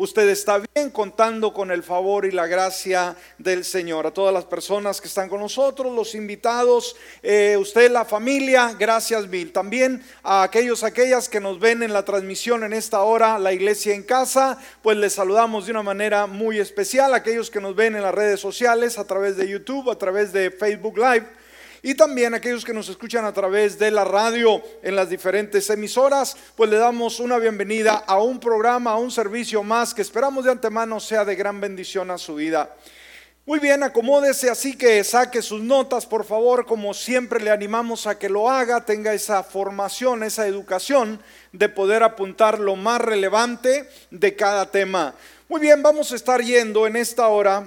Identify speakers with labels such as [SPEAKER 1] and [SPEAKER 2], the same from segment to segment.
[SPEAKER 1] usted está bien contando con el favor y la gracia del Señor. A todas las personas que están con nosotros, los invitados, eh, usted, la familia, gracias mil. También a aquellos, aquellas que nos ven en la transmisión en esta hora, la iglesia en casa, pues les saludamos de una manera muy especial. Aquellos que nos ven en las redes sociales, a través de YouTube, a través de Facebook Live y también aquellos que nos escuchan a través de la radio en las diferentes emisoras, pues le damos una bienvenida a un programa, a un servicio más que esperamos de antemano sea de gran bendición a su vida. Muy bien, acomódese así que saque sus notas, por favor, como siempre le animamos a que lo haga, tenga esa formación, esa educación de poder apuntar lo más relevante de cada tema. Muy bien, vamos a estar yendo en esta hora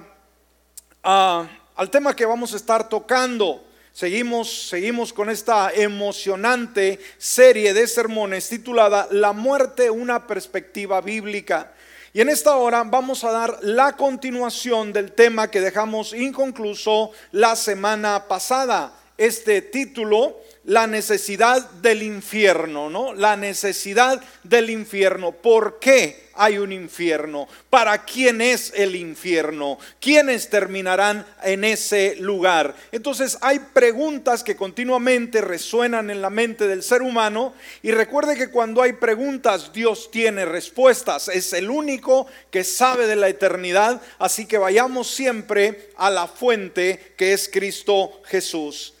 [SPEAKER 1] al tema que vamos a estar tocando. Seguimos, seguimos con esta emocionante serie de sermones titulada La muerte, una perspectiva bíblica. Y en esta hora vamos a dar la continuación del tema que dejamos inconcluso la semana pasada. Este título la necesidad del infierno, ¿no? La necesidad del infierno. ¿Por qué hay un infierno? ¿Para quién es el infierno? ¿Quiénes terminarán en ese lugar? Entonces hay preguntas que continuamente resuenan en la mente del ser humano y recuerde que cuando hay preguntas Dios tiene respuestas. Es el único que sabe de la eternidad, así que vayamos siempre a la fuente que es Cristo Jesús.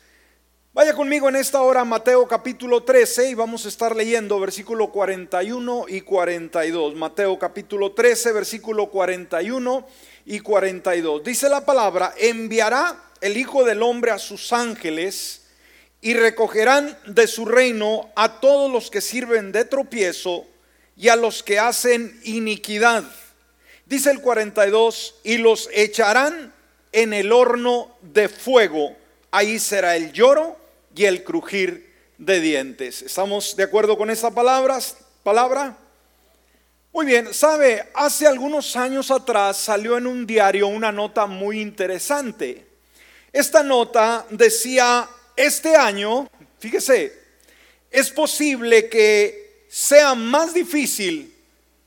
[SPEAKER 1] Vaya conmigo en esta hora Mateo capítulo 13 y vamos a estar leyendo versículo 41 y 42. Mateo capítulo 13, versículo 41 y 42. Dice la palabra, enviará el Hijo del Hombre a sus ángeles y recogerán de su reino a todos los que sirven de tropiezo y a los que hacen iniquidad. Dice el 42, y los echarán en el horno de fuego. Ahí será el lloro y el crujir de dientes. ¿Estamos de acuerdo con esa palabras, palabra? Muy bien, sabe, hace algunos años atrás salió en un diario una nota muy interesante. Esta nota decía, este año, fíjese, es posible que sea más difícil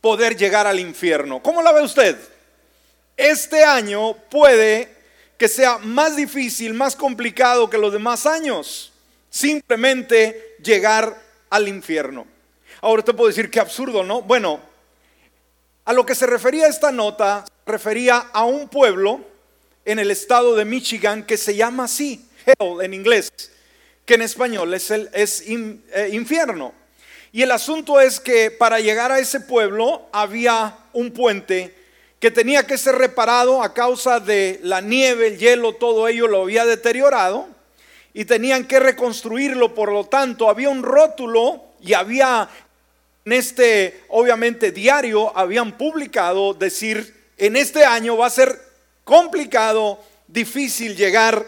[SPEAKER 1] poder llegar al infierno. ¿Cómo la ve usted? Este año puede que sea más difícil, más complicado que los demás años simplemente llegar al infierno. Ahora te puedo decir que absurdo, ¿no? Bueno, a lo que se refería esta nota, refería a un pueblo en el estado de Michigan que se llama así, hell en inglés, que en español es, el, es eh, infierno. Y el asunto es que para llegar a ese pueblo había un puente que tenía que ser reparado a causa de la nieve, el hielo, todo ello lo había deteriorado y tenían que reconstruirlo, por lo tanto había un rótulo y había en este, obviamente, diario, habían publicado decir, en este año va a ser complicado, difícil llegar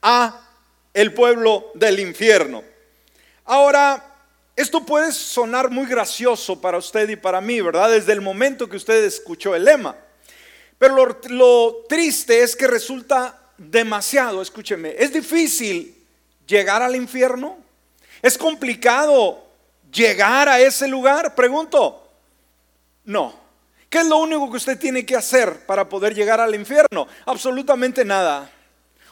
[SPEAKER 1] a el pueblo del infierno. Ahora, esto puede sonar muy gracioso para usted y para mí, ¿verdad? Desde el momento que usted escuchó el lema. Pero lo, lo triste es que resulta demasiado, escúcheme, es difícil llegar al infierno? ¿Es complicado llegar a ese lugar? Pregunto. No. ¿Qué es lo único que usted tiene que hacer para poder llegar al infierno? Absolutamente nada.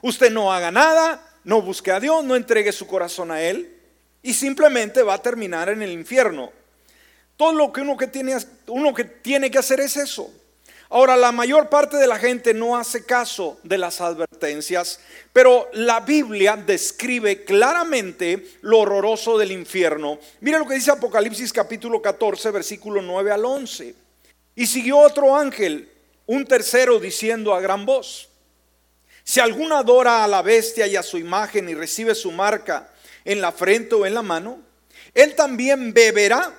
[SPEAKER 1] Usted no haga nada, no busque a Dios, no entregue su corazón a Él y simplemente va a terminar en el infierno. Todo lo que uno que tiene, uno que, tiene que hacer es eso. Ahora, la mayor parte de la gente no hace caso de las advertencias, pero la Biblia describe claramente lo horroroso del infierno. Mira lo que dice Apocalipsis capítulo 14, versículo 9 al 11. Y siguió otro ángel, un tercero, diciendo a gran voz, si alguno adora a la bestia y a su imagen y recibe su marca en la frente o en la mano, él también beberá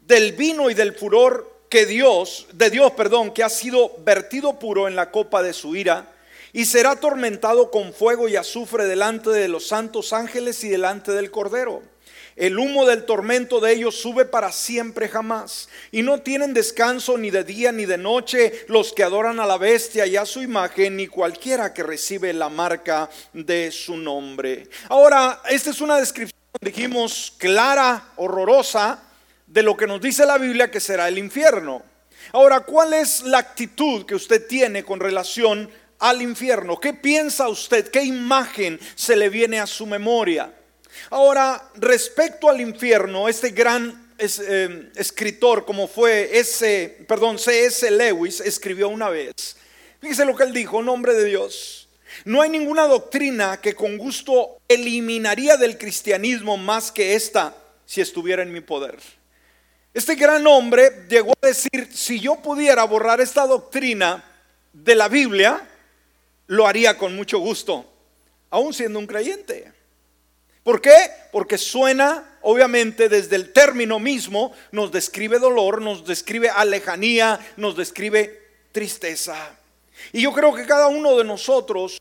[SPEAKER 1] del vino y del furor que Dios, de Dios, perdón, que ha sido vertido puro en la copa de su ira, y será atormentado con fuego y azufre delante de los santos ángeles y delante del Cordero. El humo del tormento de ellos sube para siempre jamás. Y no tienen descanso ni de día ni de noche los que adoran a la bestia y a su imagen, ni cualquiera que recibe la marca de su nombre. Ahora, esta es una descripción, dijimos, clara, horrorosa, de lo que nos dice la Biblia que será el infierno. Ahora, ¿cuál es la actitud que usted tiene con relación al infierno? ¿Qué piensa usted? ¿Qué imagen se le viene a su memoria? Ahora, respecto al infierno, este gran eh, escritor como fue ese, perdón, C.S. Lewis escribió una vez. Fíjese lo que él dijo, nombre de Dios. No hay ninguna doctrina que con gusto eliminaría del cristianismo más que esta si estuviera en mi poder. Este gran hombre llegó a decir, si yo pudiera borrar esta doctrina de la Biblia, lo haría con mucho gusto, aún siendo un creyente. ¿Por qué? Porque suena, obviamente, desde el término mismo, nos describe dolor, nos describe alejanía, nos describe tristeza. Y yo creo que cada uno de nosotros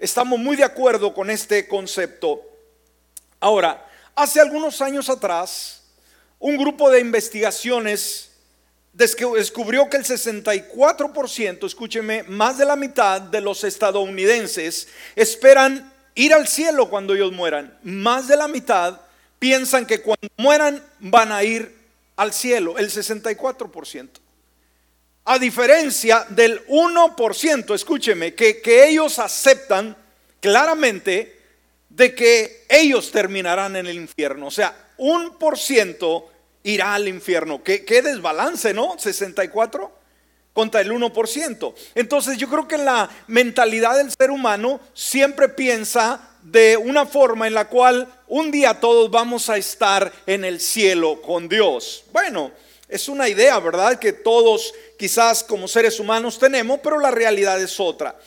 [SPEAKER 1] estamos muy de acuerdo con este concepto. Ahora, hace algunos años atrás, un grupo de investigaciones descubrió que el 64%, escúcheme, más de la mitad de los estadounidenses esperan ir al cielo cuando ellos mueran. Más de la mitad piensan que cuando mueran van a ir al cielo, el 64%. A diferencia del 1%, escúcheme, que, que ellos aceptan claramente de que ellos terminarán en el infierno. O sea, un por ciento irá al infierno. ¿Qué, desbalance, ¿no? 64 contra el 1%. Entonces yo creo que la mentalidad del ser humano siempre piensa de una forma en la cual un día todos vamos a estar en el cielo con Dios. Bueno, es una idea, ¿verdad? Que todos quizás como seres humanos tenemos, pero la realidad es otra.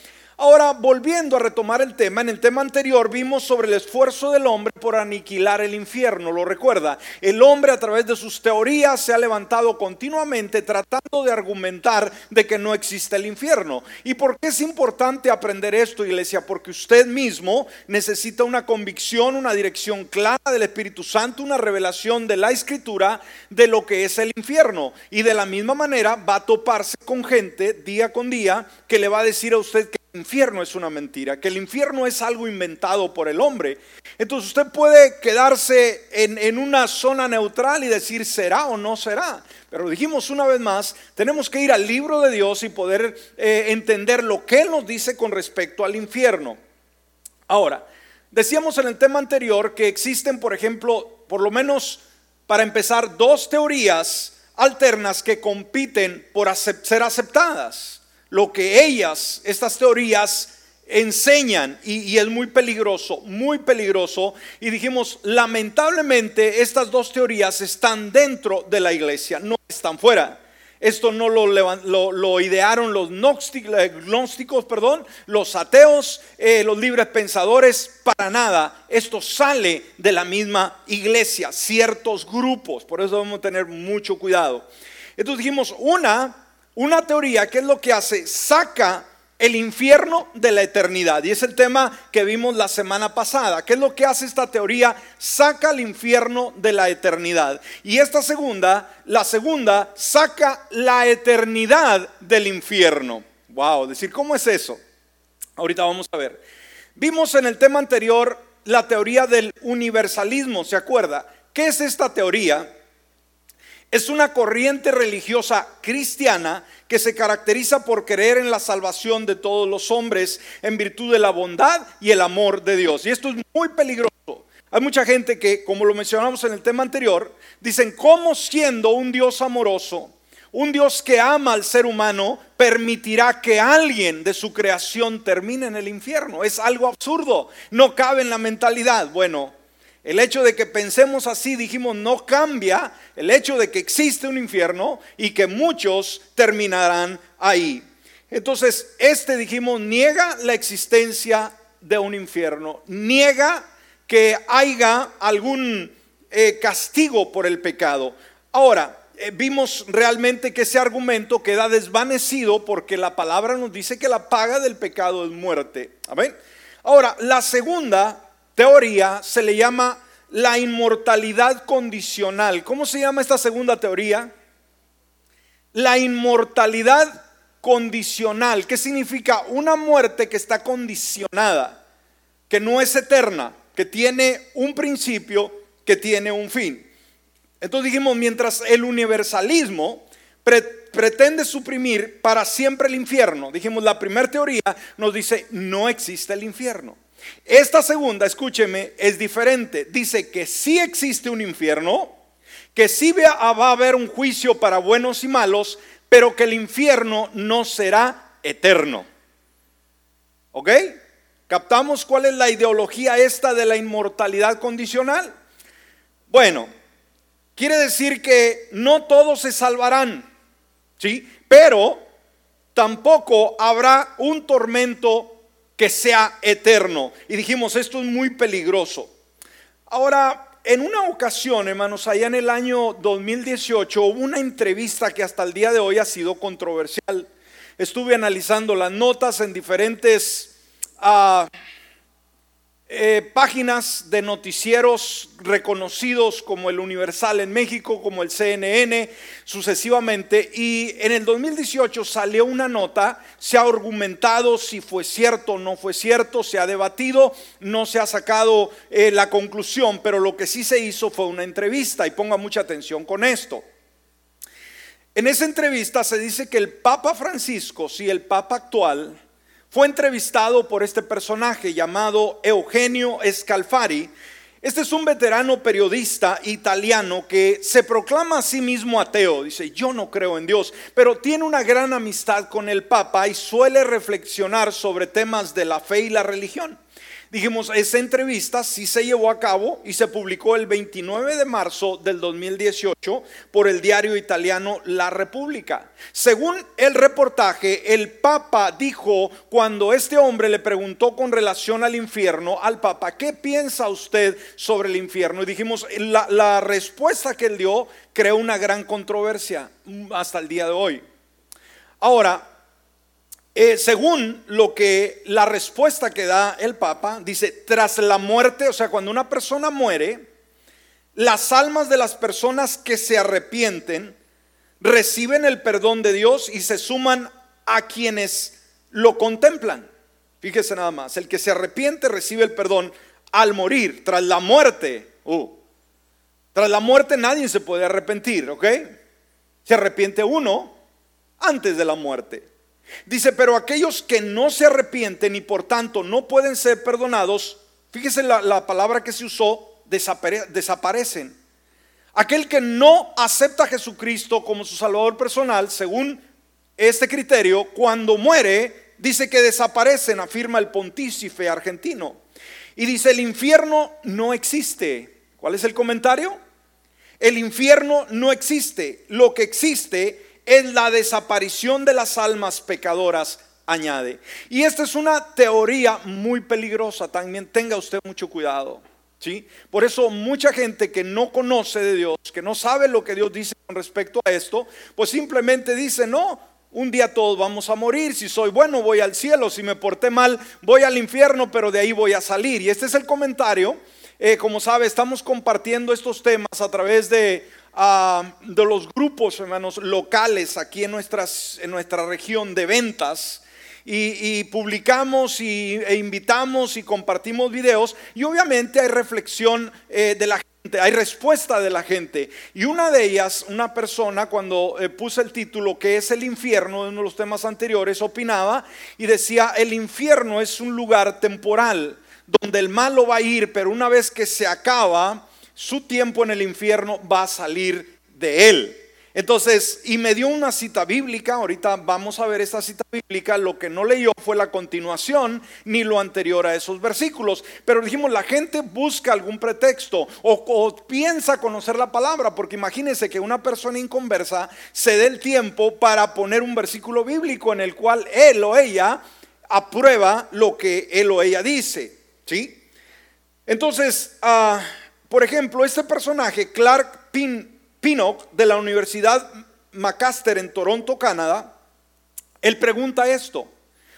[SPEAKER 1] Ahora, volviendo a retomar el tema, en el tema anterior vimos sobre el esfuerzo del hombre por aniquilar el infierno, lo recuerda. El hombre a través de sus teorías se ha levantado continuamente tratando de argumentar de que no existe el infierno. ¿Y por qué es importante aprender esto, iglesia? Porque usted mismo necesita una convicción, una dirección clara del Espíritu Santo, una revelación de la Escritura de lo que es el infierno. Y de la misma manera va a toparse con gente día con día que le va a decir a usted que infierno es una mentira, que el infierno es algo inventado por el hombre. Entonces usted puede quedarse en, una zona neutral y decir será o no será. Pero dijimos una vez más, tenemos que ir al libro de Dios y poder eh, entender lo que Él nos dice con respecto al infierno. Ahora, decíamos en el tema anterior que existen, por ejemplo, por lo menos para empezar, dos teorías alternas que compiten por ser aceptadas lo que ellas, estas teorías, enseñan y, es muy peligroso, muy peligroso. Y dijimos, lamentablemente estas dos teorías están dentro de la iglesia, no están fuera. Esto no lo, idearon los eh, gnósticos, perdón, los ateos, eh, los libres pensadores, para nada. Esto sale de la misma iglesia, ciertos grupos, por eso debemos tener mucho cuidado. Entonces dijimos, una una teoría que es lo que hace, saca el infierno de la eternidad. Y es el tema que vimos la semana pasada. ¿Qué es lo que hace esta teoría? Saca el infierno de la eternidad. Y esta segunda, la segunda, saca la eternidad del infierno. Wow, decir, ¿cómo es eso? Ahorita vamos a ver. Vimos en el tema anterior la teoría del universalismo, ¿se acuerda? ¿Qué es esta teoría? Es una corriente religiosa cristiana que se caracteriza por creer en la salvación de todos los hombres en virtud de la bondad y el amor de Dios. Y esto es muy peligroso. Hay mucha gente que, como lo mencionamos en el tema anterior, dicen, ¿cómo siendo un Dios amoroso, un Dios que ama al ser humano, permitirá que alguien de su creación termine en el infierno? Es algo absurdo, no cabe en la mentalidad. Bueno, el hecho de que pensemos así, dijimos, no cambia el hecho de que existe un infierno y que muchos terminarán ahí. Entonces, este, dijimos, niega la existencia de un infierno, niega que haya algún eh, castigo por el pecado. Ahora, eh, vimos realmente que ese argumento queda desvanecido porque la palabra nos dice que la paga del pecado es muerte. Ahora, la segunda teoría se le llama la inmortalidad condicional. ¿Cómo se llama esta segunda teoría? La inmortalidad condicional. ¿Qué significa? Una muerte que está condicionada, que no es eterna, que tiene un principio, que tiene un fin. Entonces dijimos, mientras el universalismo pretende suprimir para siempre el infierno. Dijimos, la primera teoría nos dice, no existe el infierno. Esta segunda, escúcheme, es diferente. Dice que sí existe un infierno, que sí va a haber un juicio para buenos y malos, pero que el infierno no será eterno. ¿Ok? ¿Captamos cuál es la ideología esta de la inmortalidad condicional? Bueno, quiere decir que no todos se salvarán, ¿sí? Pero tampoco habrá un tormento que sea eterno. Y dijimos, esto es muy peligroso. Ahora, en una ocasión, hermanos, allá en el año 2018 hubo una entrevista que hasta el día de hoy ha sido controversial. Estuve analizando las notas en diferentes... Ah, eh, páginas de noticieros reconocidos como el Universal en México, como el CNN, sucesivamente. Y en el 2018 salió una nota, se ha argumentado si fue cierto o no fue cierto, se ha debatido, no se ha sacado eh, la conclusión, pero lo que sí se hizo fue una entrevista y ponga mucha atención con esto. En esa entrevista se dice que el Papa Francisco, si el Papa actual, fue entrevistado por este personaje llamado Eugenio Scalfari. Este es un veterano periodista italiano que se proclama a sí mismo ateo. Dice, yo no creo en Dios, pero tiene una gran amistad con el Papa y suele reflexionar sobre temas de la fe y la religión. Dijimos, esa entrevista sí se llevó a cabo y se publicó el 29 de marzo del 2018 por el diario italiano La República. Según el reportaje, el Papa dijo cuando este hombre le preguntó con relación al infierno al Papa, ¿qué piensa usted sobre el infierno? Y dijimos, la, la respuesta que él dio creó una gran controversia hasta el día de hoy. Ahora, eh, según lo que la respuesta que da el Papa, dice, tras la muerte, o sea, cuando una persona muere, las almas de las personas que se arrepienten reciben el perdón de Dios y se suman a quienes lo contemplan. Fíjese nada más, el que se arrepiente recibe el perdón al morir, tras la muerte. Uh, tras la muerte nadie se puede arrepentir, ¿ok? Se arrepiente uno antes de la muerte. Dice, pero aquellos que no se arrepienten y por tanto no pueden ser perdonados, fíjese la, palabra que se usó, desaparecen. Aquel que no acepta a Jesucristo como su Salvador personal, según este criterio, cuando muere, dice que desaparecen, afirma el pontífice argentino. Y dice, el infierno no existe. ¿Cuál es el comentario? El infierno no existe. Lo que existe en la desaparición de las almas pecadoras, añade. Y esta es una teoría muy peligrosa, también tenga usted mucho cuidado. ¿sí? Por eso mucha gente que no conoce de Dios, que no sabe lo que Dios dice con respecto a esto, pues simplemente dice, no, un día todos vamos a morir, si soy bueno voy al cielo, si me porté mal voy al infierno, pero de ahí voy a salir. Y este es el comentario. Eh, como sabe, estamos compartiendo estos temas a través de de los grupos, hermanos, locales aquí en, nuestras, en nuestra región de ventas. Y, publicamos y, e invitamos y compartimos videos y obviamente hay reflexión eh, de la gente, hay respuesta de la gente. Y una de ellas, una persona cuando eh, puse el título que es el infierno, de los temas anteriores, opinaba y decía, el infierno es un lugar temporal donde el malo va a ir, pero una vez que se acaba, su tiempo en el infierno va a salir de él. Entonces, y me dio una cita bíblica, ahorita vamos a ver esta cita bíblica, lo que no leyó fue la continuación ni lo anterior a esos versículos, pero dijimos, la gente busca algún pretexto o, piensa conocer la palabra, porque imagínense que una persona inconversa se dé el tiempo para poner un versículo bíblico en el cual él o ella aprueba lo que él o ella dice, ¿sí? Entonces, ah, por ejemplo, este personaje, Clark Pin, Pinnock, de la Universidad Macaster en Toronto, Canadá, él pregunta esto.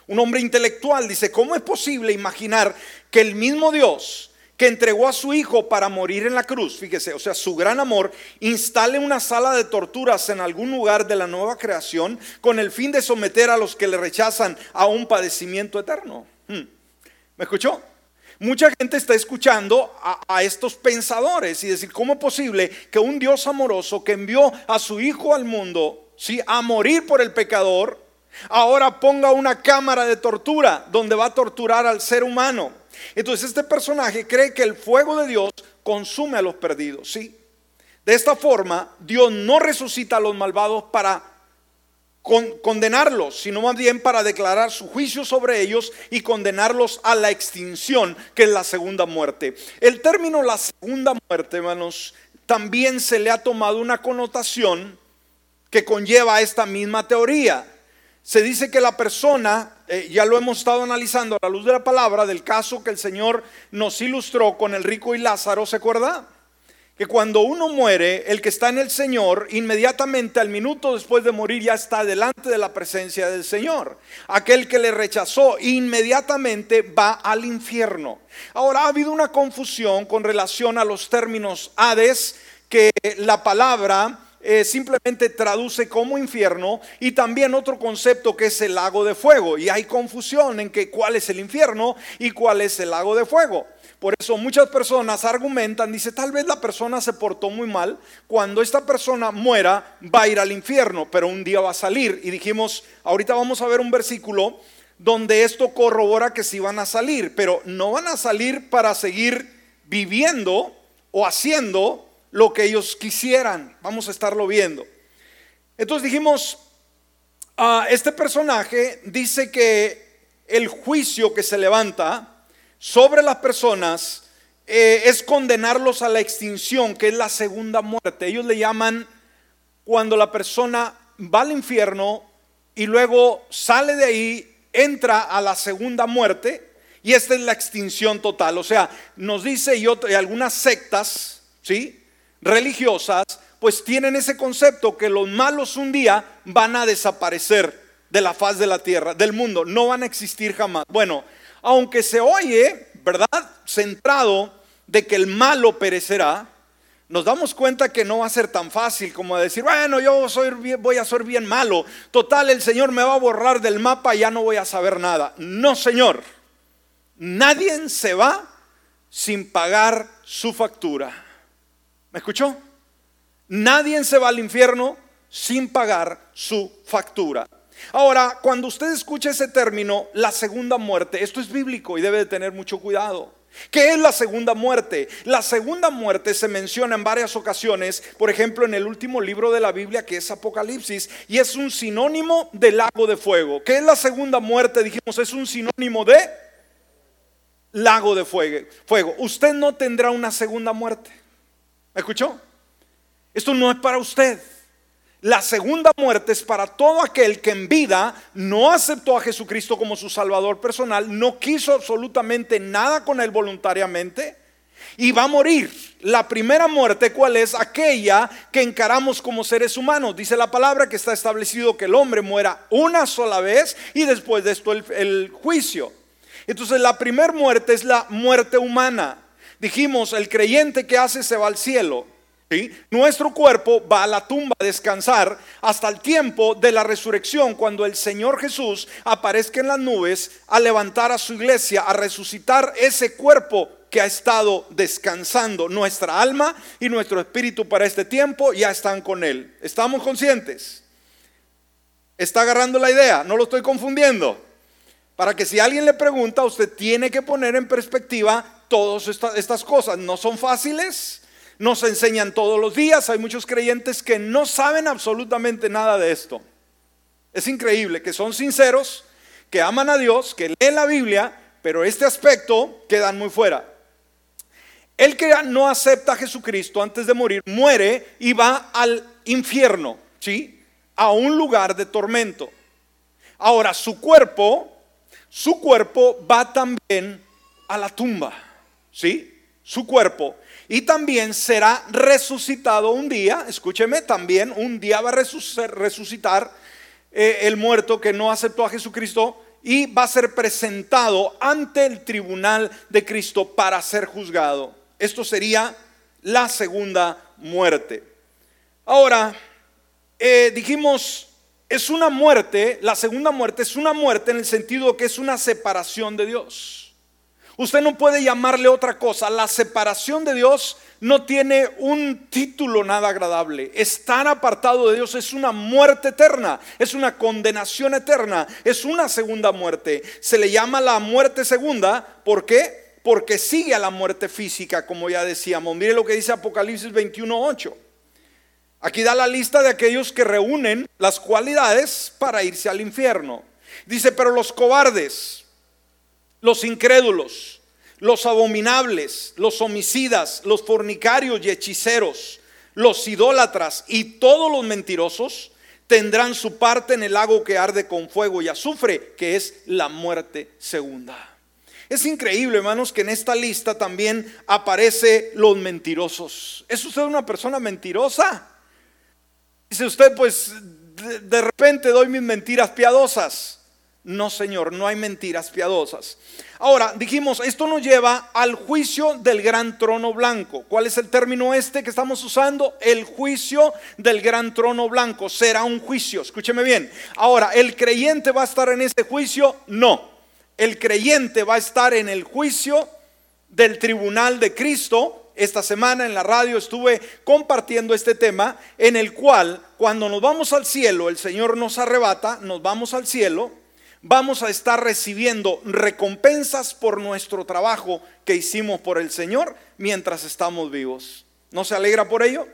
[SPEAKER 1] Un hombre intelectual dice, ¿cómo es posible imaginar que el mismo Dios que entregó a su hijo para morir en la cruz, fíjese, o sea, su gran amor, instale una sala de torturas en algún lugar de la nueva creación con el fin de someter a los que le rechazan a un padecimiento eterno? Hmm. ¿Me escuchó? Mucha gente está escuchando a, estos pensadores y decir, ¿cómo es posible que un Dios amoroso que envió a su Hijo al mundo ¿sí? a morir por el pecador, ahora ponga una cámara de tortura donde va a torturar al ser humano. Entonces este personaje cree que el fuego de Dios consume a los perdidos, ¿sí? De esta forma, Dios no resucita a los malvados para condenarlos, sino más bien para declarar su juicio sobre ellos y condenarlos a la extinción, que es la segunda muerte. El término la segunda muerte, hermanos, también se le ha tomado una connotación que conlleva esta misma teoría. Se dice que la persona, eh, ya lo hemos estado analizando a la luz de la palabra, del caso que el Señor nos ilustró con el rico y Lázaro, ¿se acuerda? Que cuando uno muere, el que está en el Señor, inmediatamente al minuto después de morir ya está delante de la presencia del Señor. Aquel que le rechazó inmediatamente va al infierno. Ahora ha habido una confusión con relación a los términos Hades, que la palabra eh, simplemente traduce como infierno y también otro concepto que es el lago de fuego. Y hay confusión en que cuál es el infierno y cuál es el lago de fuego. Por eso muchas personas argumentan, dice, tal vez la persona se portó muy mal, cuando esta persona muera va a ir al infierno, pero un día va a salir. Y dijimos, ahorita vamos a ver un versículo donde esto corrobora que sí van a salir, pero no van a salir para seguir viviendo o haciendo lo que ellos quisieran. Vamos a estarlo viendo. Entonces dijimos, ah, este personaje dice que el juicio que se levanta, sobre las personas eh, es condenarlos a la extinción, que es la segunda muerte. Ellos le llaman cuando la persona va al infierno y luego sale de ahí, entra a la segunda muerte, y esta es la extinción total. O sea, nos dice y, y algunas sectas, ¿sí? Religiosas, pues tienen ese concepto que los malos un día van a desaparecer de la faz de la tierra, del mundo, no van a existir jamás. Bueno, aunque se oye, ¿verdad? Centrado de que el malo perecerá, nos damos cuenta que no va a ser tan fácil como decir, bueno, yo voy a ser bien malo. Total, el Señor me va a borrar del mapa y ya no voy a saber nada. No, Señor. Nadie se va sin pagar su factura. ¿Me escuchó? Nadie se va al infierno sin pagar su factura. Ahora, cuando usted escucha ese término, la segunda muerte, esto es bíblico y debe de tener mucho cuidado. ¿Qué es la segunda muerte? La segunda muerte se menciona en varias ocasiones, por ejemplo en el último libro de la Biblia que es Apocalipsis, y es un sinónimo de lago de fuego. ¿Qué es la segunda muerte? Dijimos, es un sinónimo de lago de fuego. Usted no tendrá una segunda muerte. ¿Me escuchó? Esto no es para usted. La segunda muerte es para todo aquel que en vida no aceptó a Jesucristo como su Salvador personal, no quiso absolutamente nada con él voluntariamente y va a morir. La primera muerte, ¿cuál es? Aquella que encaramos como seres humanos. Dice la palabra que está establecido que el hombre muera una sola vez y después de esto el, juicio. Entonces la primera muerte es la muerte humana. Dijimos, el creyente que hace se va al cielo. Nuestro cuerpo va a la tumba a descansar hasta el tiempo de la resurrección, cuando el Señor Jesús aparezca en las nubes a levantar a su iglesia, a resucitar ese cuerpo que ha estado descansando. Nuestra alma y nuestro espíritu para este tiempo ya están con Él. ¿Estamos conscientes? ¿Está agarrando la idea? No lo estoy confundiendo. Para que si alguien le pregunta, usted tiene que poner en perspectiva todas estas cosas. No son fáciles nos enseñan todos los días. Hay muchos creyentes que no saben absolutamente nada de esto. Es increíble que son sinceros, que aman a Dios, que leen la Biblia, pero este aspecto quedan muy fuera. El que no acepta a Jesucristo antes de morir muere y va al infierno, ¿sí? A un lugar de tormento. Ahora, su cuerpo, su cuerpo va también a la tumba, ¿sí? Su cuerpo y también será resucitado un día, escúcheme, también un día va a resucitar eh, el muerto que no aceptó a Jesucristo y va a ser presentado ante el tribunal de Cristo para ser juzgado. Esto sería la segunda muerte. Ahora, eh, dijimos, es una muerte, la segunda muerte es una muerte en el sentido que es una separación de Dios. Usted no puede llamarle otra cosa. La separación de Dios no tiene un título nada agradable. Estar apartado de Dios es una muerte eterna, es una condenación eterna, es una segunda muerte. Se le llama la muerte segunda. ¿Por qué? Porque sigue a la muerte física, como ya decíamos. Mire lo que dice Apocalipsis 21.8. Aquí da la lista de aquellos que reúnen las cualidades para irse al infierno. Dice, pero los cobardes, los incrédulos, los abominables, los homicidas, los fornicarios y hechiceros, los idólatras y todos los mentirosos tendrán su parte en el lago que arde con fuego y azufre, que es la muerte segunda. Es increíble, hermanos, que en esta lista también aparece los mentirosos. ¿Es usted una persona mentirosa? Dice usted, pues de, de repente doy mis mentiras piadosas. No, Señor, no hay mentiras piadosas. Ahora, dijimos, esto nos lleva al juicio del gran trono blanco. ¿Cuál es el término este que estamos usando? El juicio del gran trono blanco. Será un juicio, escúcheme bien. Ahora, ¿el creyente va a estar en ese juicio? No. El creyente va a estar en el juicio del tribunal de Cristo. Esta semana en la radio estuve compartiendo este tema en el cual cuando nos vamos al cielo, el Señor nos arrebata, nos vamos al cielo vamos a estar recibiendo recompensas por nuestro trabajo que hicimos por el Señor mientras estamos vivos. ¿No se alegra por ello?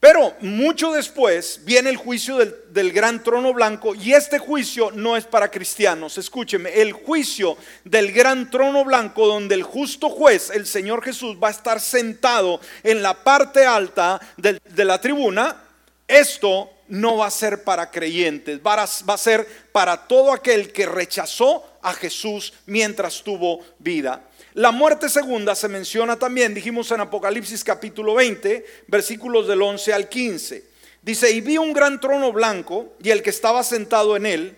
[SPEAKER 1] Pero mucho después viene el juicio del, gran trono blanco y este juicio no es para cristianos. Escúcheme, el juicio del gran trono blanco donde el justo juez, el Señor Jesús, va a estar sentado en la parte alta de, de la tribuna. Esto no va a ser para creyentes, va a, ser para todo aquel que rechazó a Jesús mientras tuvo vida. La muerte segunda se menciona también, dijimos en Apocalipsis capítulo 20, versículos del 11 al 15. Dice, y vi un gran trono blanco y el que estaba sentado en él,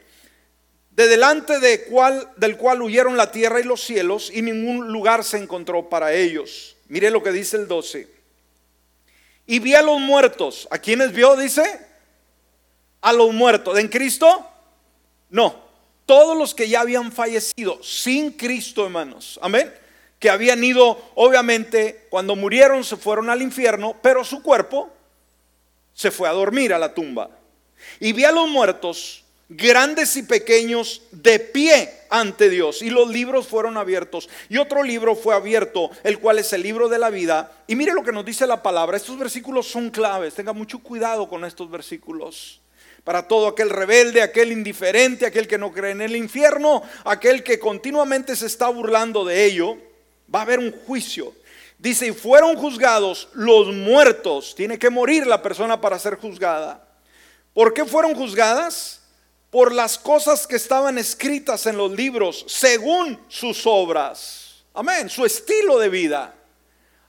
[SPEAKER 1] de delante de cual, del cual huyeron la tierra y los cielos, y ningún lugar se encontró para ellos. Mire lo que dice el 12. Y vi a los muertos. ¿A quienes vio? Dice a los muertos. ¿En Cristo? No. Todos los que ya habían fallecido sin Cristo, hermanos. Amén. Que habían ido, obviamente, cuando murieron se fueron al infierno, pero su cuerpo se fue a dormir a la tumba. Y vi a los muertos, grandes y pequeños, de pie ante Dios. Y los libros fueron abiertos. Y otro libro fue abierto, el cual es el libro de la vida. Y mire lo que nos dice la palabra. Estos versículos son claves. Tenga mucho cuidado con estos versículos para todo aquel rebelde, aquel indiferente, aquel que no cree en el infierno, aquel que continuamente se está burlando de ello, va a haber un juicio. Dice, y fueron juzgados los muertos. Tiene que morir la persona para ser juzgada. ¿Por qué fueron juzgadas? Por las cosas que estaban escritas en los libros, según sus obras. Amén, su estilo de vida.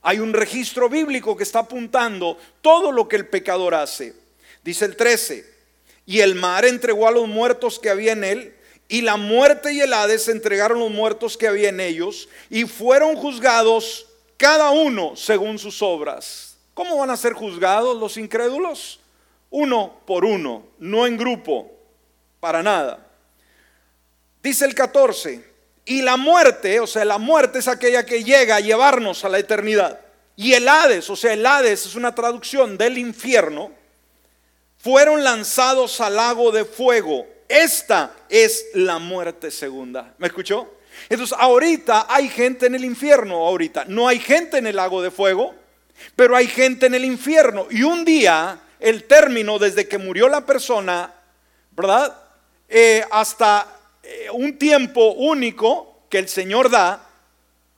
[SPEAKER 1] Hay un registro bíblico que está apuntando todo lo que el pecador hace. Dice el 13, y el mar entregó a los muertos que había en él, y la muerte y el Hades entregaron los muertos que había en ellos, y fueron juzgados cada uno según sus obras. ¿Cómo van a ser juzgados los incrédulos? Uno por uno, no en grupo, para nada. Dice el 14, y la muerte, o sea, la muerte es aquella que llega a llevarnos a la eternidad. Y el Hades, o sea, el Hades es una traducción del infierno, fueron lanzados al lago de fuego. Esta es la muerte segunda. ¿Me escuchó? Entonces, ahorita hay gente en el infierno, ahorita. No hay gente en el lago de fuego, pero hay gente en el infierno. Y un día, el término desde que murió la persona, ¿verdad? Eh, hasta eh, un tiempo único que el Señor da,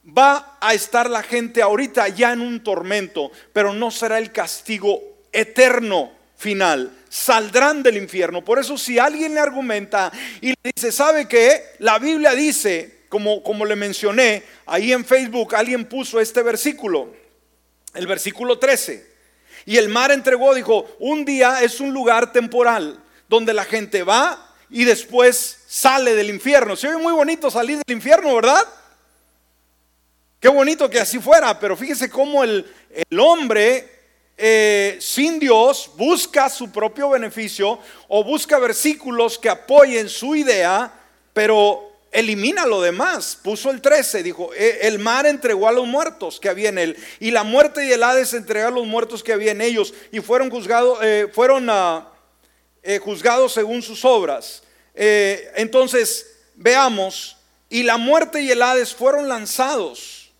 [SPEAKER 1] va a estar la gente ahorita ya en un tormento, pero no será el castigo eterno final. Saldrán del infierno. Por eso si alguien le argumenta y le dice, ¿sabe qué? La Biblia dice, como, como le mencioné, ahí en Facebook alguien puso este versículo, el versículo 13. Y el mar entregó, dijo, un día es un lugar temporal donde la gente va y después sale del infierno. Se oye muy bonito salir del infierno, ¿verdad? Qué bonito que así fuera, pero fíjese cómo el, el hombre eh, sin Dios busca su propio beneficio o busca versículos que apoyen su idea, pero elimina lo demás. Puso el 13, dijo, "E- el mar entregó a los muertos que había en él, y la muerte y el Hades entregaron a los muertos que había en ellos, y fueron juzgados, eh, fueron ah, eh, juzgados según sus obras. Entonces, veamos, y la muerte y el Hades fueron lanzados,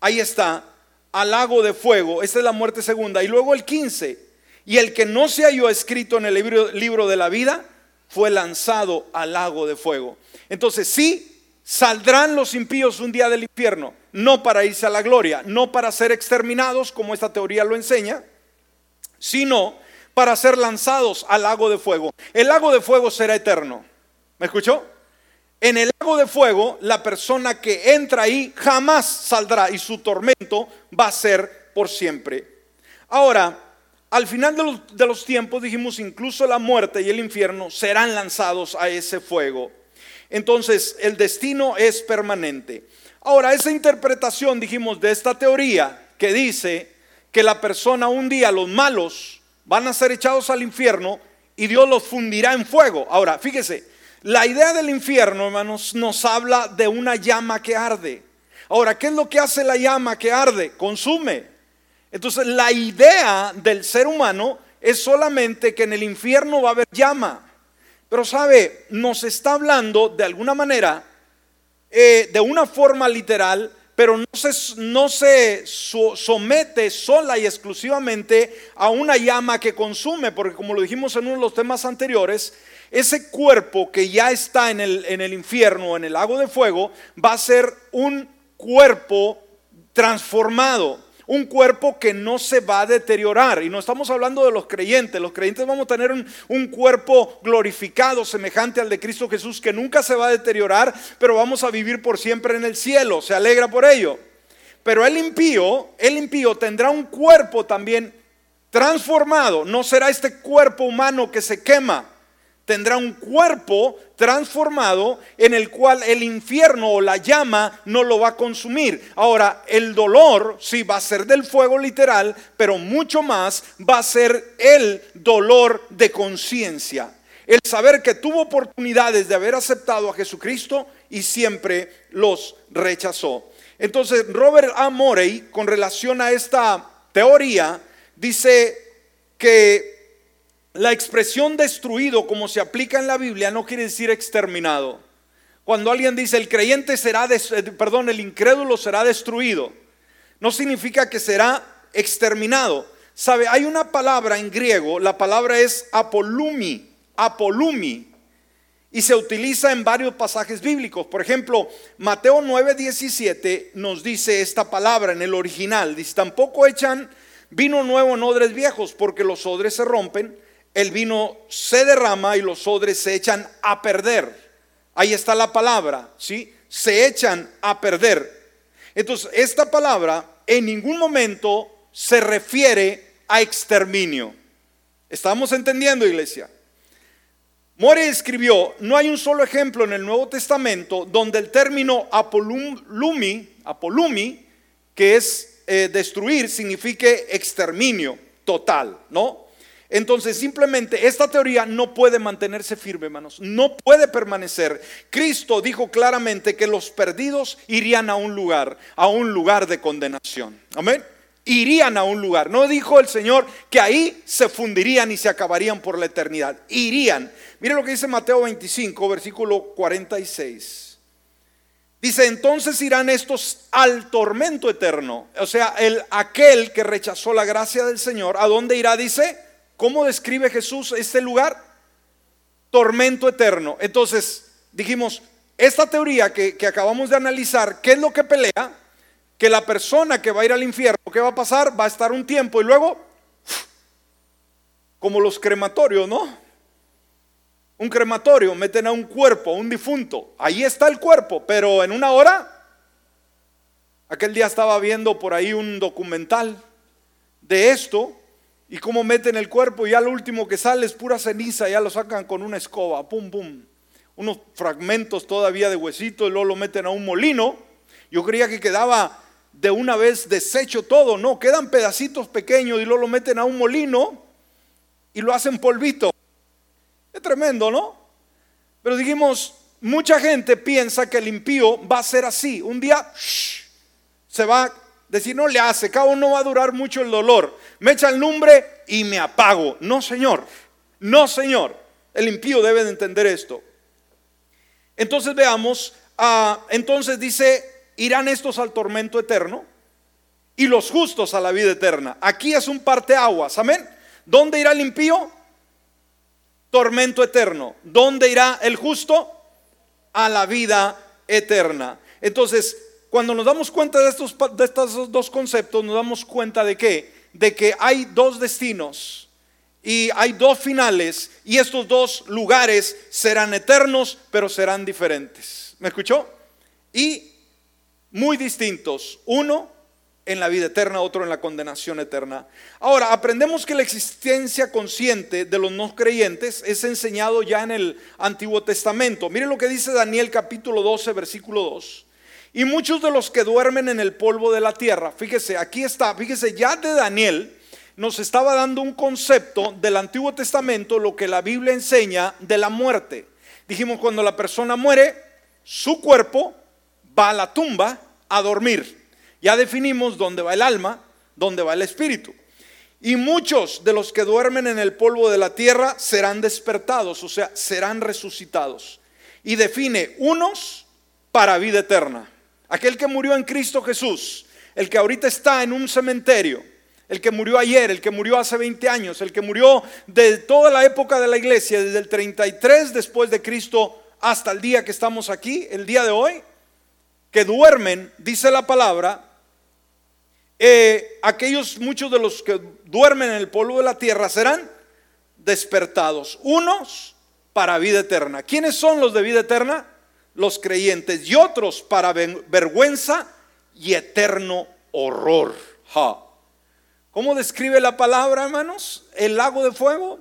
[SPEAKER 1] ahí está, al lago de fuego, esta es la muerte segunda, y luego el 15, y el que no se halló escrito en el libro, libro de la vida, fue lanzado al lago de fuego. Entonces, sí, saldrán los impíos un día del infierno, no para irse a la gloria, no para ser exterminados, como esta teoría lo enseña, sino para ser lanzados al lago de fuego. El lago de fuego será eterno. ¿Me escuchó? En el lago de fuego, la persona que entra ahí jamás saldrá y su tormento va a ser por siempre. Ahora, al final de los, de los tiempos dijimos, incluso la muerte y el infierno serán lanzados a ese fuego. Entonces, el destino es permanente. Ahora, esa interpretación, dijimos, de esta teoría que dice que la persona un día, los malos, van a ser echados al infierno y Dios los fundirá en fuego. Ahora, fíjese, la idea del infierno, hermanos, nos habla de una llama que arde. Ahora, ¿qué es lo que hace la llama que arde? Consume. Entonces, la idea del ser humano es solamente que en el infierno va a haber llama. Pero sabe, nos está hablando de alguna manera, eh, de una forma literal, pero no se, no se so- somete sola y exclusivamente a una llama que consume, porque como lo dijimos en uno de los temas anteriores, ese cuerpo que ya está en el, en el infierno, en el lago de fuego, va a ser un cuerpo transformado un cuerpo que no se va a deteriorar. Y no estamos hablando de los creyentes. Los creyentes vamos a tener un, un, cuerpo glorificado, semejante al de Cristo Jesús, que nunca se va a deteriorar, pero vamos a vivir por siempre en el cielo. Se alegra por ello. Pero el impío, el impío tendrá un cuerpo también transformado. No será este cuerpo humano que se quema. Tendrá un cuerpo transformado en el cual el infierno o la llama no lo va a consumir. Ahora, el dolor sí va a ser del fuego literal, pero mucho más va a ser el dolor de conciencia. El saber que tuvo oportunidades de haber aceptado a Jesucristo y siempre los rechazó. Entonces, Robert A. Morey, con relación a esta teoría, dice que la expresión destruido, como se aplica en la Biblia, no quiere decir exterminado. Cuando alguien dice el creyente será, des, perdón, el incrédulo será destruido, no significa que será exterminado. Sabe, hay una palabra en griego, la palabra es apolumi, apolumi, y se utiliza en varios pasajes bíblicos. Por ejemplo, Mateo 9:17 nos dice esta palabra en el original, dice, tampoco echan vino nuevo en odres viejos, porque los odres se rompen el vino se derrama y los odres se echan a perder. Ahí está la palabra, ¿sí? Se echan a perder. Entonces, esta palabra en ningún momento se refiere a exterminio. ¿Estamos entendiendo, iglesia? More escribió, no hay un solo ejemplo en el Nuevo Testamento donde el término apolumi, apolumi que es eh, destruir, signifique exterminio total, ¿no? Entonces, simplemente esta teoría no puede mantenerse firme, hermanos. No puede permanecer. Cristo dijo claramente que los perdidos irían a un lugar, a un lugar de condenación. Amén. Irían a un lugar. No dijo el Señor que ahí se fundirían y se acabarían por la eternidad. Irían. Mire lo que dice Mateo 25, versículo 46. Dice, entonces irán estos al tormento eterno. O sea, el, aquel que rechazó la gracia del Señor, ¿a dónde irá? Dice, ¿Cómo describe Jesús este lugar? Tormento eterno. Entonces, dijimos, esta teoría que, acabamos de analizar, ¿qué es lo que pelea? Que la persona que va a ir al infierno, ¿qué va a pasar? Va a estar un tiempo y luego, como los crematorios, ¿no? Un crematorio, meten a un cuerpo, un difunto. Ahí está el cuerpo, pero en una hora, aquel día estaba viendo por ahí un documental de esto y cómo meten el cuerpo y ya lo último que sale es pura ceniza, ya lo sacan con una escoba, pum, pum. Unos fragmentos todavía de huesito y luego lo meten a un molino. Yo creía que quedaba de una vez deshecho todo, no, quedan pedacitos pequeños y luego lo meten a un molino y lo hacen polvito. Es tremendo, ¿no? Pero dijimos, mucha gente piensa que el impío va a ser así. Un día se va decir, no le hace, cabo no va a durar mucho el dolor. Me echa el lumbre y me apago. No, Señor. No, Señor. El impío debe de entender esto. Entonces veamos, ah, entonces dice, irán estos al tormento eterno y los justos a la vida eterna. Aquí es un parteaguas, amén. ¿Dónde irá el impío? Tormento eterno. ¿Dónde irá el justo? A la vida eterna. Entonces, cuando nos damos cuenta de estos, de estos dos conceptos, nos damos cuenta de qué? De que hay dos destinos y hay dos finales y estos dos lugares serán eternos, pero serán diferentes. ¿Me escuchó? Y muy distintos. Uno en la vida eterna, otro en la condenación eterna. Ahora, aprendemos que la existencia consciente de los no creyentes es enseñado ya en el Antiguo Testamento. Miren lo que dice Daniel capítulo 12, versículo 2. Y muchos de los que duermen en el polvo de la tierra, fíjese, aquí está, fíjese, ya de Daniel nos estaba dando un concepto del Antiguo Testamento, lo que la Biblia enseña de la muerte. Dijimos, cuando la persona muere, su cuerpo va a la tumba a dormir. Ya definimos dónde va el alma, dónde va el espíritu. Y muchos de los que duermen en el polvo de la tierra serán despertados, o sea, serán resucitados. Y define unos para vida eterna. Aquel que murió en Cristo Jesús, el que ahorita está en un cementerio, el que murió ayer, el que murió hace 20 años, el que murió de toda la época de la iglesia, desde el 33 después de Cristo hasta el día que estamos aquí, el día de hoy, que duermen, dice la palabra, eh, aquellos, muchos de los que duermen en el polvo de la tierra serán despertados. Unos para vida eterna. ¿Quiénes son los de vida eterna? Los creyentes. Y otros para vergüenza y eterno horror. ¿Cómo describe la palabra, hermanos? El lago de fuego.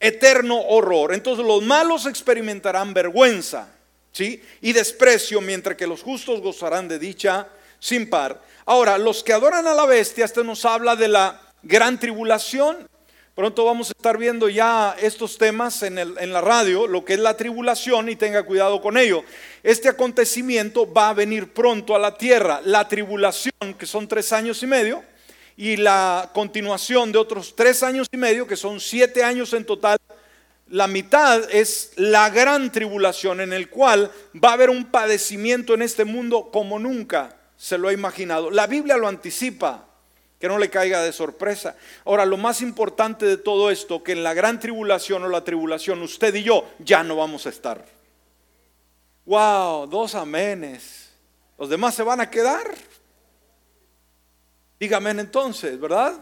[SPEAKER 1] Eterno horror. Entonces los malos experimentarán vergüenza ¿sí? y desprecio, mientras que los justos gozarán de dicha sin par. Ahora, los que adoran a la bestia, este nos habla de la gran tribulación. Pronto vamos a estar viendo ya estos temas en, en, la radio, lo que es la tribulación, y tenga cuidado con ello. Este acontecimiento va a venir pronto a la tierra. La tribulación, que son tres años y medio, y la continuación de otros tres años y medio, que son siete años en total. La mitad es la gran tribulación en el cual va a haber un padecimiento en este mundo como nunca se lo ha imaginado. La Biblia lo anticipa, que no le caiga de sorpresa. Ahora, lo más importante de todo esto, que en la gran tribulación o la tribulación, usted y yo ya no vamos a estar. Wow, dos amenes. Los demás se van a quedar. Dígame entonces, ¿verdad?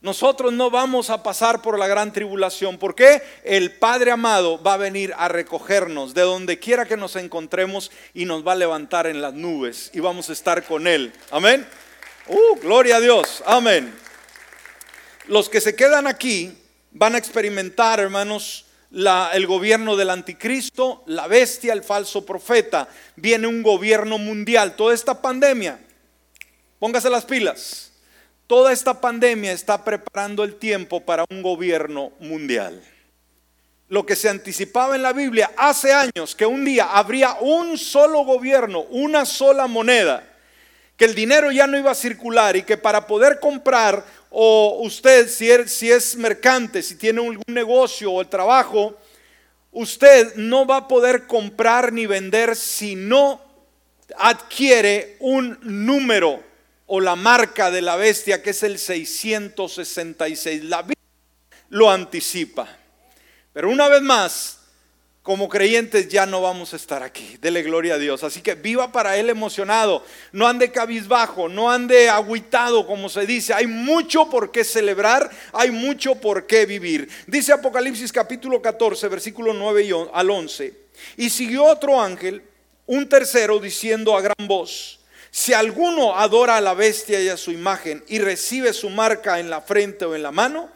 [SPEAKER 1] Nosotros no vamos a pasar por la gran tribulación porque el Padre amado va a venir a recogernos de donde quiera que nos encontremos y nos va a levantar en las nubes y vamos a estar con Él. Amén. Uh, gloria a Dios. Amén. Los que se quedan aquí van a experimentar, hermanos, el gobierno del anticristo, la bestia, el falso profeta. Viene un gobierno mundial. Toda esta pandemia, póngase las pilas Toda esta pandemia está preparando el tiempo para un gobierno mundial. Lo que se anticipaba en la Biblia hace años, que un día habría un solo gobierno, una sola moneda, que el dinero ya no iba a circular y que para poder comprar o usted si es, si es mercante, si tiene algún negocio o el trabajo, usted no va a poder comprar ni vender si no adquiere un número o la marca de la bestia que es el 666. La Biblia lo anticipa. Pero una vez más, como creyentes ya no vamos a estar aquí. Dele gloria a Dios. Así que viva para Él emocionado. No ande cabizbajo, no ande agüitado, como se dice. Hay mucho por qué celebrar, hay mucho por qué vivir. Dice Apocalipsis capítulo 14, versículo 9 al 11. Y siguió otro ángel, un tercero, diciendo a gran voz si alguno adora a la bestia y a su imagen y recibe su marca en la frente o en la mano,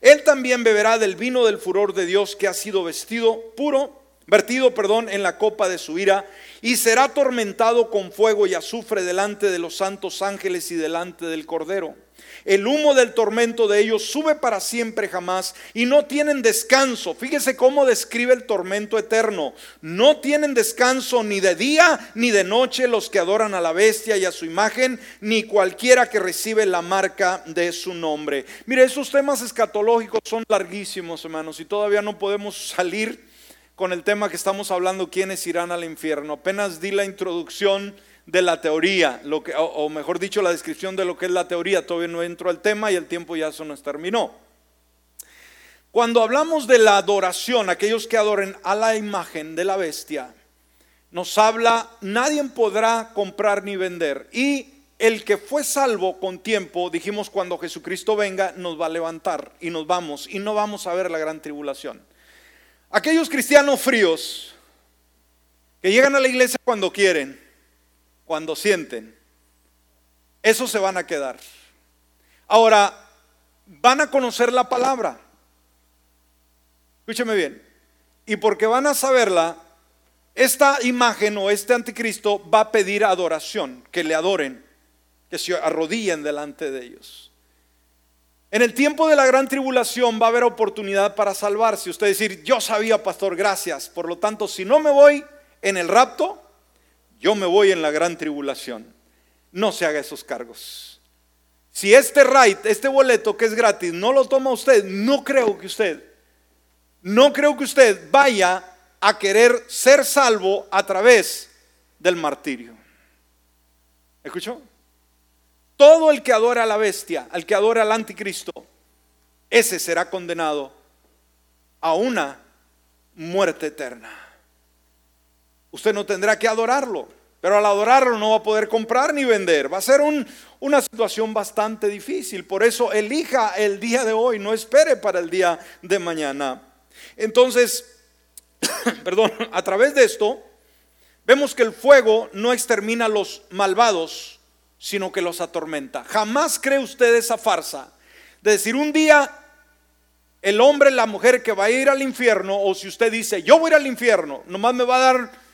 [SPEAKER 1] él también beberá del vino del furor de Dios que ha sido vestido puro vertido, perdón, en la copa de su ira, y será atormentado con fuego y azufre delante de los santos ángeles y delante del Cordero. El humo del tormento de ellos sube para siempre jamás y no tienen descanso. Fíjese cómo describe el tormento eterno. No tienen descanso ni de día ni de noche los que adoran a la bestia y a su imagen, ni cualquiera que recibe la marca de su nombre. Mire, esos temas escatológicos son larguísimos, hermanos, y todavía no podemos salir con el tema que estamos hablando, quiénes irán al infierno. Apenas di la introducción de la teoría, lo que, o, mejor dicho, la descripción de lo que es la teoría. Todavía no entro al tema y el tiempo ya se nos terminó. Cuando hablamos de la adoración, aquellos que adoren a la imagen de la bestia, nos habla, nadie podrá comprar ni vender. Y el que fue salvo con tiempo, dijimos cuando Jesucristo venga, nos va a levantar y nos vamos y no vamos a ver la gran tribulación. Aquellos cristianos fríos que llegan a la iglesia cuando quieren, cuando sienten, esos se van a quedar. Ahora, van a conocer la palabra. Escúcheme bien. Y porque van a saberla, esta imagen o este anticristo va a pedir adoración, que le adoren, que se arrodillen delante de ellos. En el tiempo de la gran tribulación va a haber oportunidad para salvarse. Usted decir, yo sabía, pastor, gracias. Por lo tanto, si no me voy en el rapto, yo me voy en la gran tribulación. No se haga esos cargos. Si este right, este boleto que es gratis, no lo toma usted, no creo que usted, no creo que usted vaya a querer ser salvo a través del martirio. ¿Escuchó? Todo el que adora a la bestia, al que adora al anticristo, ese será condenado a una muerte eterna. Usted no tendrá que adorarlo, pero al adorarlo no va a poder comprar ni vender. Va a ser una situación bastante difícil. Por eso elija el día de hoy, no espere para el día de mañana. Entonces, perdón, a través de esto, vemos que el fuego no extermina a los malvados, sino que los atormenta. Jamás cree usted esa farsa de decir un día el hombre, la mujer que va a ir al infierno, o si usted dice yo voy a ir al infierno, nomás me va a dar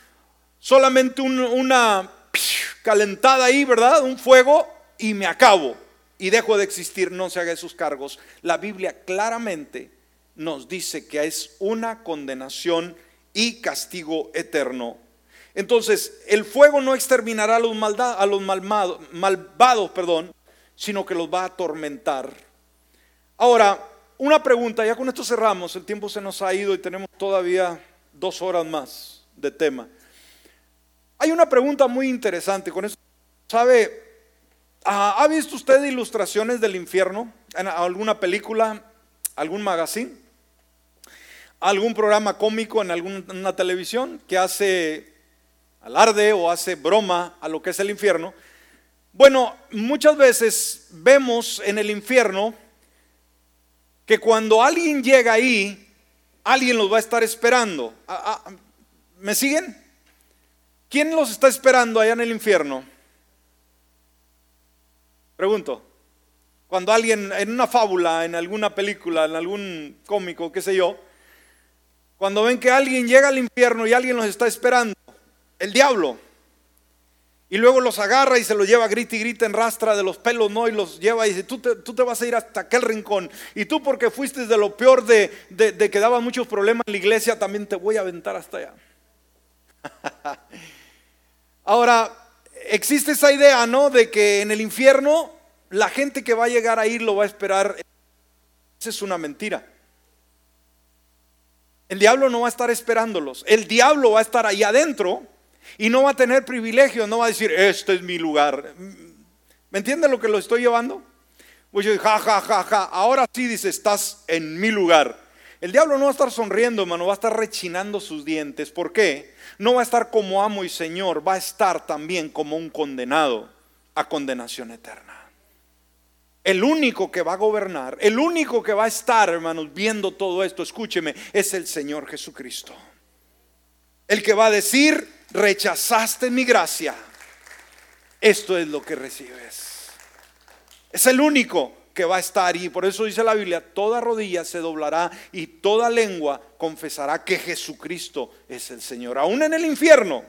[SPEAKER 1] solamente una calentada ahí, ¿verdad? Un fuego y me acabo y dejo de existir, no se haga esos cargos. La Biblia claramente nos dice que es una condenación y castigo eterno entonces, el fuego no exterminará a los, a los malvados, perdón, sino que los va a atormentar. Ahora, una pregunta, ya con esto cerramos, el tiempo se nos ha ido y tenemos todavía dos horas más de tema. Hay una pregunta muy interesante con eso. ¿Sabe? Ah, ¿Ha visto usted ilustraciones del infierno en alguna película, algún magazine? ¿Algún programa cómico en alguna televisión que hace alarde o hace broma a lo que es el infierno. Bueno, muchas veces vemos en el infierno que cuando alguien llega ahí, alguien los va a estar esperando. Ah, ah, ¿Me siguen? ¿Quién los está esperando allá en el infierno? Pregunto. Cuando alguien en una fábula, en alguna película, en algún cómico, qué sé yo, cuando ven que alguien llega al infierno y alguien los está esperando, el diablo. Y luego los agarra y se los lleva, grita y grita en rastra de los pelos, ¿no? Y los lleva y dice, tú te, vas a ir hasta aquel rincón. Y tú porque fuiste de lo peor de, de, que daba muchos problemas en la iglesia, también te voy a aventar hasta allá. Ahora, existe esa idea, ¿no? De que en el infierno la gente que va a llegar a ir lo va a esperar. Esa es una mentira. El diablo no va a estar esperándolos. El diablo va a estar ahí adentro y no va a tener privilegio, no va a decir, este es mi lugar. ¿Me entiende lo que lo estoy llevando? Pues ja, ja, ja, ja. Ahora sí dice, estás en mi lugar. El diablo no va a estar sonriendo, hermano, va a estar rechinando sus dientes. ¿Por qué? No va a estar como amo y señor, va a estar también como un condenado a condenación eterna. El único que va a gobernar, el único que va a estar, hermanos, viendo todo esto, escúcheme, es el Señor Jesucristo. El que va a decir, rechazaste mi gracia, esto es lo que recibes. Es el único. Que va a estar y por eso dice la Biblia, toda rodilla se doblará y toda lengua confesará que Jesucristo es el Señor. Aún en el infierno,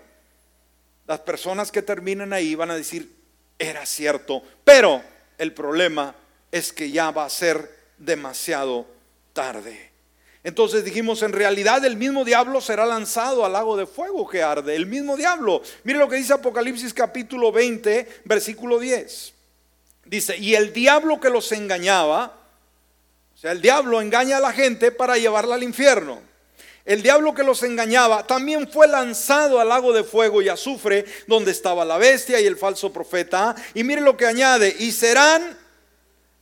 [SPEAKER 1] las personas que terminan ahí van a decir, era cierto, pero el problema es que ya va a ser demasiado tarde. Entonces dijimos, en realidad el mismo diablo será lanzado al lago de fuego que arde. El mismo diablo. Mire lo que dice Apocalipsis capítulo 20, versículo 10. Dice, y el diablo que los engañaba, o sea, el diablo engaña a la gente para llevarla al infierno. El diablo que los engañaba también fue lanzado al lago de fuego y azufre, donde estaba la bestia y el falso profeta. Y mire lo que añade, y serán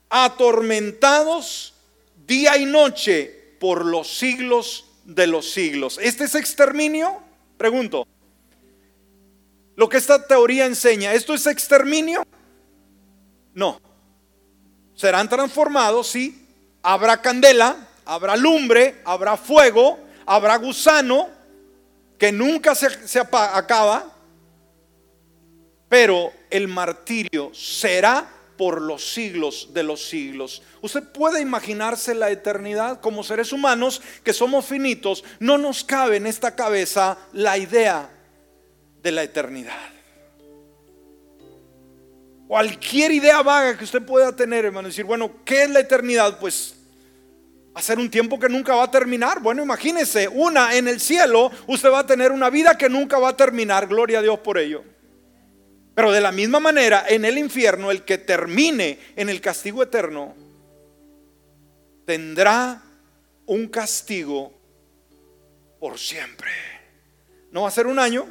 [SPEAKER 1] atormentados día y noche por los siglos de los siglos. ¿Este es exterminio? Pregunto. Lo que esta teoría enseña, ¿esto es exterminio? No. Serán transformados, sí. Habrá candela, habrá lumbre, habrá fuego, habrá gusano, que nunca se, se acaba, pero el martirio será por los siglos de los siglos. Usted puede imaginarse la eternidad como seres humanos que somos finitos, no nos cabe en esta cabeza la idea de la eternidad. Cualquier idea vaga que usted pueda tener, hermano, decir, bueno, ¿qué es la eternidad? Pues ser un tiempo que nunca va a terminar. Bueno, imagínese, una en el cielo, usted va a tener una vida que nunca va a terminar. Gloria a Dios por ello. Pero de la misma manera, en el infierno, el que termine en el castigo eterno, tendrá un castigo por siempre. No va a ser un año,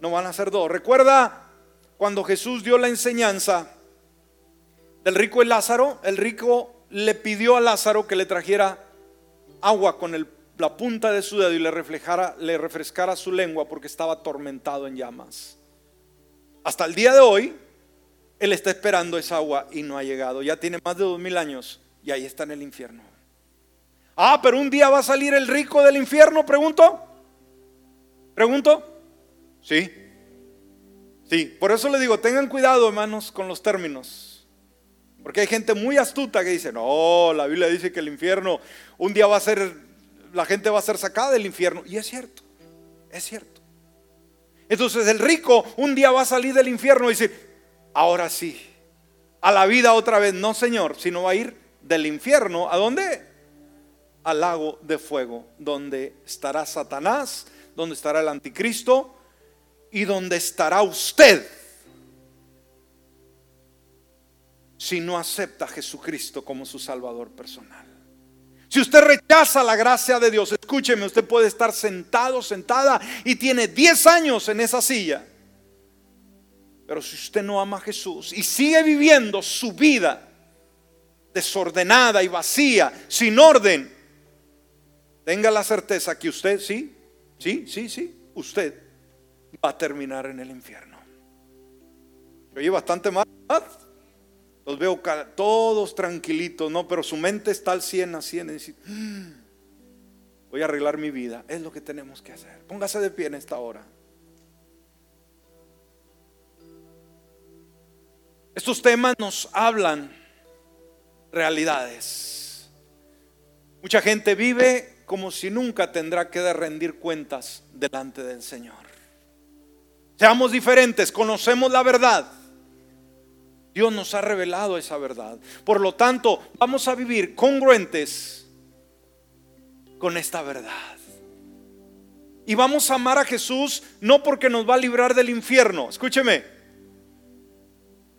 [SPEAKER 1] no van a ser dos. Recuerda cuando Jesús dio la enseñanza del rico y Lázaro, el rico le pidió a Lázaro que le trajera agua con la punta de su dedo y le, reflejara, le refrescara su lengua porque estaba atormentado en llamas. Hasta el día de hoy, él está esperando esa agua y no ha llegado. Ya tiene más de dos mil años y ahí está en el infierno. Ah, pero un día va a salir el rico del infierno, pregunto. ¿Pregunto? Sí. Sí, por eso le digo, tengan cuidado, hermanos, con los términos. Porque hay gente muy astuta que dice, no, la Biblia dice que el infierno un día va a ser, la gente va a ser sacada del infierno. Y es cierto, es cierto. Entonces el rico un día va a salir del infierno y decir, ahora sí, a la vida otra vez, no Señor, sino va a ir del infierno, ¿a dónde? Al lago de fuego, donde estará Satanás, donde estará el anticristo y donde estará usted si no acepta a Jesucristo como su Salvador personal. Si usted rechaza la gracia de Dios, escúcheme, usted puede estar sentado, sentada y tiene 10 años en esa silla. Pero si usted no ama a Jesús y sigue viviendo su vida desordenada y vacía, sin orden, tenga la certeza que usted, sí, sí, sí, sí, usted va a terminar en el infierno. Oye, bastante mal. Los veo todos tranquilitos, ¿no? Pero su mente está al 100 a 100 y decir, mm, voy a arreglar mi vida. Es lo que tenemos que hacer. Póngase de pie en esta hora. Estos temas nos hablan realidades. Mucha gente vive como si nunca tendrá que rendir cuentas delante del Señor. Seamos diferentes, conocemos la verdad Dios nos ha revelado esa verdad. Por lo tanto, vamos a vivir congruentes con esta verdad. Y vamos a amar a Jesús no porque nos va a librar del infierno. Escúcheme.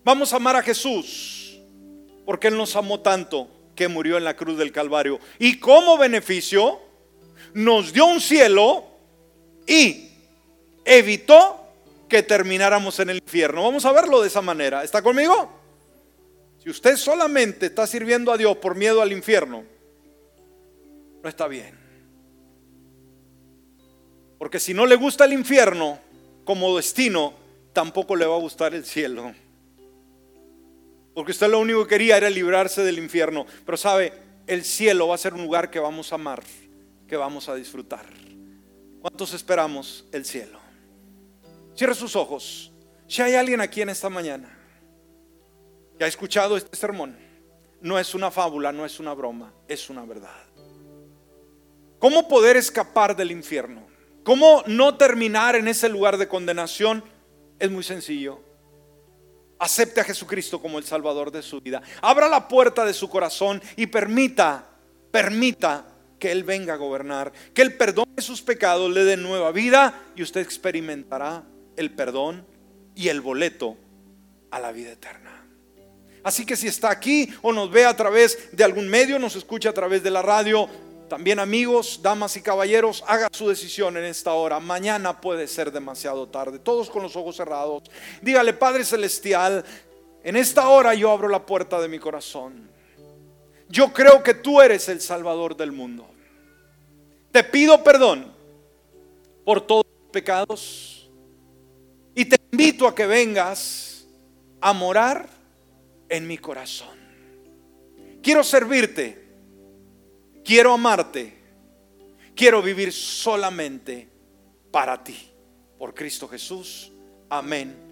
[SPEAKER 1] Vamos a amar a Jesús porque Él nos amó tanto que murió en la cruz del Calvario. Y como beneficio nos dio un cielo y evitó que termináramos en el infierno. Vamos a verlo de esa manera. ¿Está conmigo? Si usted solamente está sirviendo a Dios por miedo al infierno, no está bien. Porque si no le gusta el infierno como destino, tampoco le va a gustar el cielo. Porque usted lo único que quería era librarse del infierno. Pero sabe, el cielo va a ser un lugar que vamos a amar, que vamos a disfrutar. ¿Cuántos esperamos el cielo? Cierre sus ojos. Si hay alguien aquí en esta mañana que ha escuchado este sermón no es una fábula, no es una broma, es una verdad. ¿Cómo poder escapar del infierno? ¿Cómo no terminar en ese lugar de condenación? Es muy sencillo. Acepte a Jesucristo como el Salvador de su vida. Abra la puerta de su corazón y permita, permita que Él venga a gobernar, que Él perdone sus pecados, le dé nueva vida y usted experimentará el perdón y el boleto a la vida eterna. Así que si está aquí o nos ve a través de algún medio, nos escucha a través de la radio, también amigos, damas y caballeros, haga su decisión en esta hora. Mañana puede ser demasiado tarde. Todos con los ojos cerrados. Dígale, Padre Celestial, en esta hora yo abro la puerta de mi corazón. Yo creo que tú eres el Salvador del mundo. Te pido perdón por todos los pecados y te invito a que vengas a morar en mi corazón. Quiero servirte quiero amarte, quiero vivir solamente para ti. Por Cristo Jesús. Amén